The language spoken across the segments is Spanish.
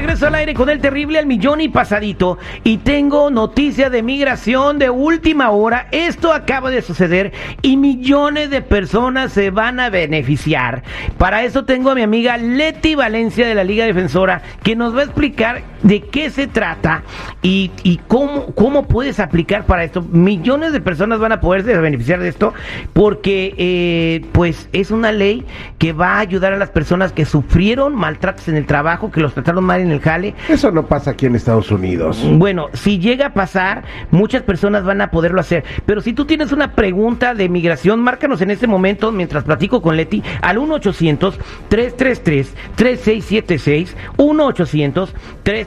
regreso al aire con el terrible al millón y pasadito. Y tengo noticia de migración de última hora. Esto acaba de suceder y millones de personas se van a beneficiar. Para eso tengo a mi amiga Leti Valencia de la Liga Defensora que nos va a explicar de qué se trata y, y cómo, cómo puedes aplicar para esto. Millones de personas van a poderse beneficiar de esto porque eh, pues es una ley que va a ayudar a las personas que sufrieron maltratos en el trabajo, que los trataron mal en el jale. Eso no pasa aquí en Estados Unidos. Bueno, si llega a pasar, muchas personas van a poderlo hacer. Pero si tú tienes una pregunta de migración, márcanos en este momento, mientras platico con Leti, al 1-800-333-3676.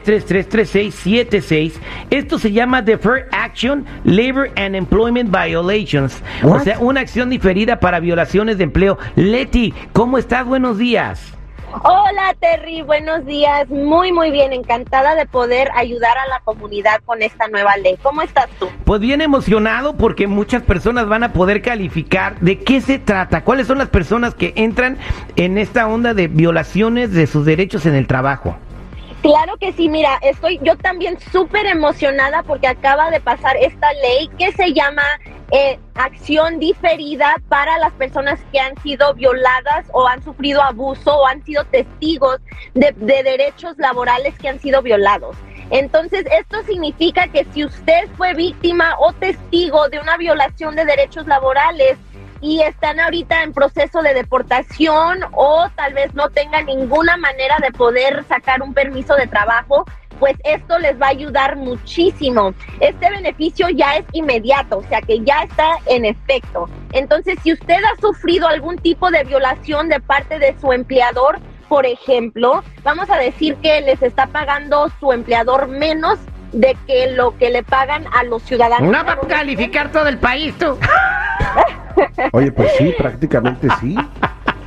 1-800-333-3676. Esto se llama Deferred Action Labor and Employment Violations. O sea, una acción diferida para violaciones de empleo. Leti, ¿cómo estás? Buenos días. Hola Terry, buenos días. Muy, muy bien. Encantada de poder ayudar a la comunidad con esta nueva ley. ¿Cómo estás tú? Pues bien emocionado porque muchas personas van a poder calificar de qué se trata, cuáles son las personas que entran en esta onda de violaciones de sus derechos en el trabajo. Claro que sí, mira, estoy yo también súper emocionada porque acaba de pasar esta ley que se llama eh, acción diferida para las personas que han sido violadas o han sufrido abuso o han sido testigos de, de derechos laborales que han sido violados. Entonces, esto significa que si usted fue víctima o testigo de una violación de derechos laborales, y están ahorita en proceso de deportación o tal vez no tengan ninguna manera de poder sacar un permiso de trabajo, pues esto les va a ayudar muchísimo. Este beneficio ya es inmediato, o sea que ya está en efecto. Entonces, si usted ha sufrido algún tipo de violación de parte de su empleador, por ejemplo, vamos a decir que les está pagando su empleador menos de que lo que le pagan a los ciudadanos. No va a calificar todo el país, tú. Oye, pues sí, prácticamente sí.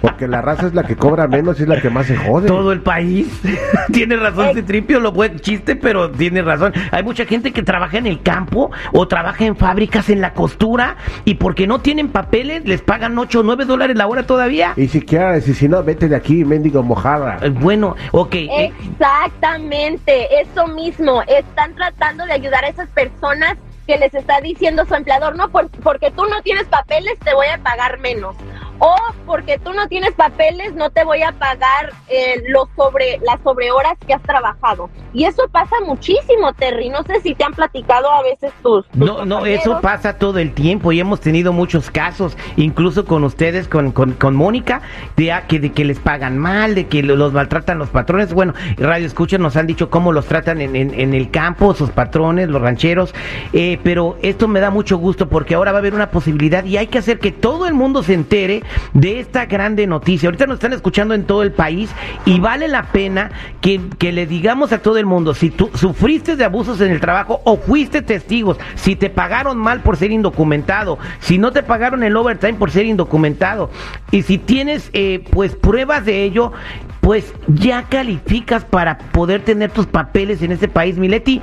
Porque la raza es la que cobra menos y es la que más se jode. Todo el país. tiene razón, Citripio, lo buen chiste, pero tiene razón. Hay mucha gente que trabaja en el campo o trabaja en fábricas, en la costura, y porque no tienen papeles, les pagan 8 o 9 dólares la hora todavía. Y si quieres, y si no, vete de aquí, mendigo mojada. Eh, Bueno, ok. Exactamente, eso mismo. Están tratando de ayudar a esas personas que les está diciendo su empleador, no, por- porque tú no tienes papeles te voy a pagar menos. O porque tú no tienes papeles no te voy a pagar eh, los sobre, las sobrehoras que has trabajado. Y eso pasa muchísimo, Terry. No sé si te han platicado a veces tus... tus No, no, eso pasa todo el tiempo y hemos tenido muchos casos, incluso con ustedes, con, con, con Mónica, de, que, de que les pagan mal, de que lo- los maltratan los patrones. Bueno, Radio Escucha nos han dicho cómo los tratan en, en- en el campo, sus patrones, los rancheros, eh, pero esto me da mucho gusto porque ahora va a haber una posibilidad y hay que hacer que todo el mundo se entere de esta grande noticia. Ahorita nos están escuchando en todo el país y vale la pena que, que le digamos a todo el mundo, si tú sufriste de abusos en el trabajo o fuiste testigos, si te pagaron mal por ser indocumentado, si no te pagaron el overtime por ser indocumentado y si tienes eh, pues pruebas de ello, pues ya calificas para poder tener tus papeles en ese país. Mileti,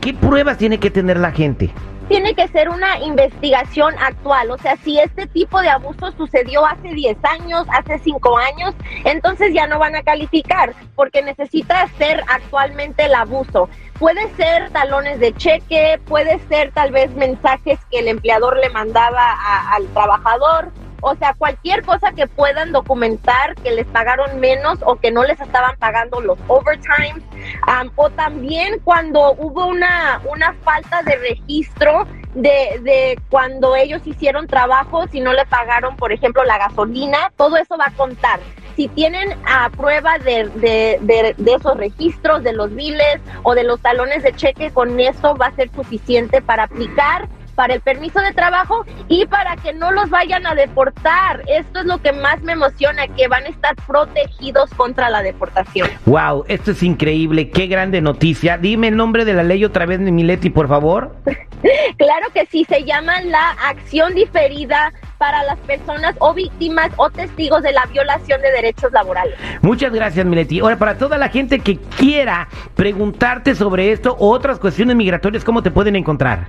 ¿qué pruebas tiene que tener la gente? Tiene que ser una investigación actual. O sea, si este tipo de abuso sucedió hace 10 años, hace 5 años, entonces ya no van a calificar porque necesita ser actualmente el abuso. Puede ser talones de cheque, puede ser tal vez mensajes que el empleador le mandaba al trabajador. O sea, cualquier cosa que puedan documentar que les pagaron menos o que no les estaban pagando los overtimes. Am, o también cuando hubo una, una falta de registro de, de cuando ellos hicieron trabajo, si no le pagaron, por ejemplo, la gasolina, todo eso va a contar. Si tienen a prueba de, de, de, de esos registros, de los biles o de los talones de cheque, con eso va a ser suficiente para aplicar para el permiso de trabajo y para que no los vayan a deportar. Esto es lo que más me emociona, que van a estar protegidos contra la deportación. Wow, esto es increíble, qué grande noticia. Dime el nombre de la ley otra vez, Mileti, por favor. Claro que sí, se llama la acción diferida para las personas o víctimas o testigos de la violación de derechos laborales. Muchas gracias, Mileti. Ahora, para toda la gente que quiera preguntarte sobre esto o otras cuestiones migratorias, ¿cómo te pueden encontrar?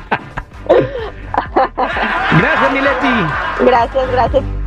Gracias, gracias.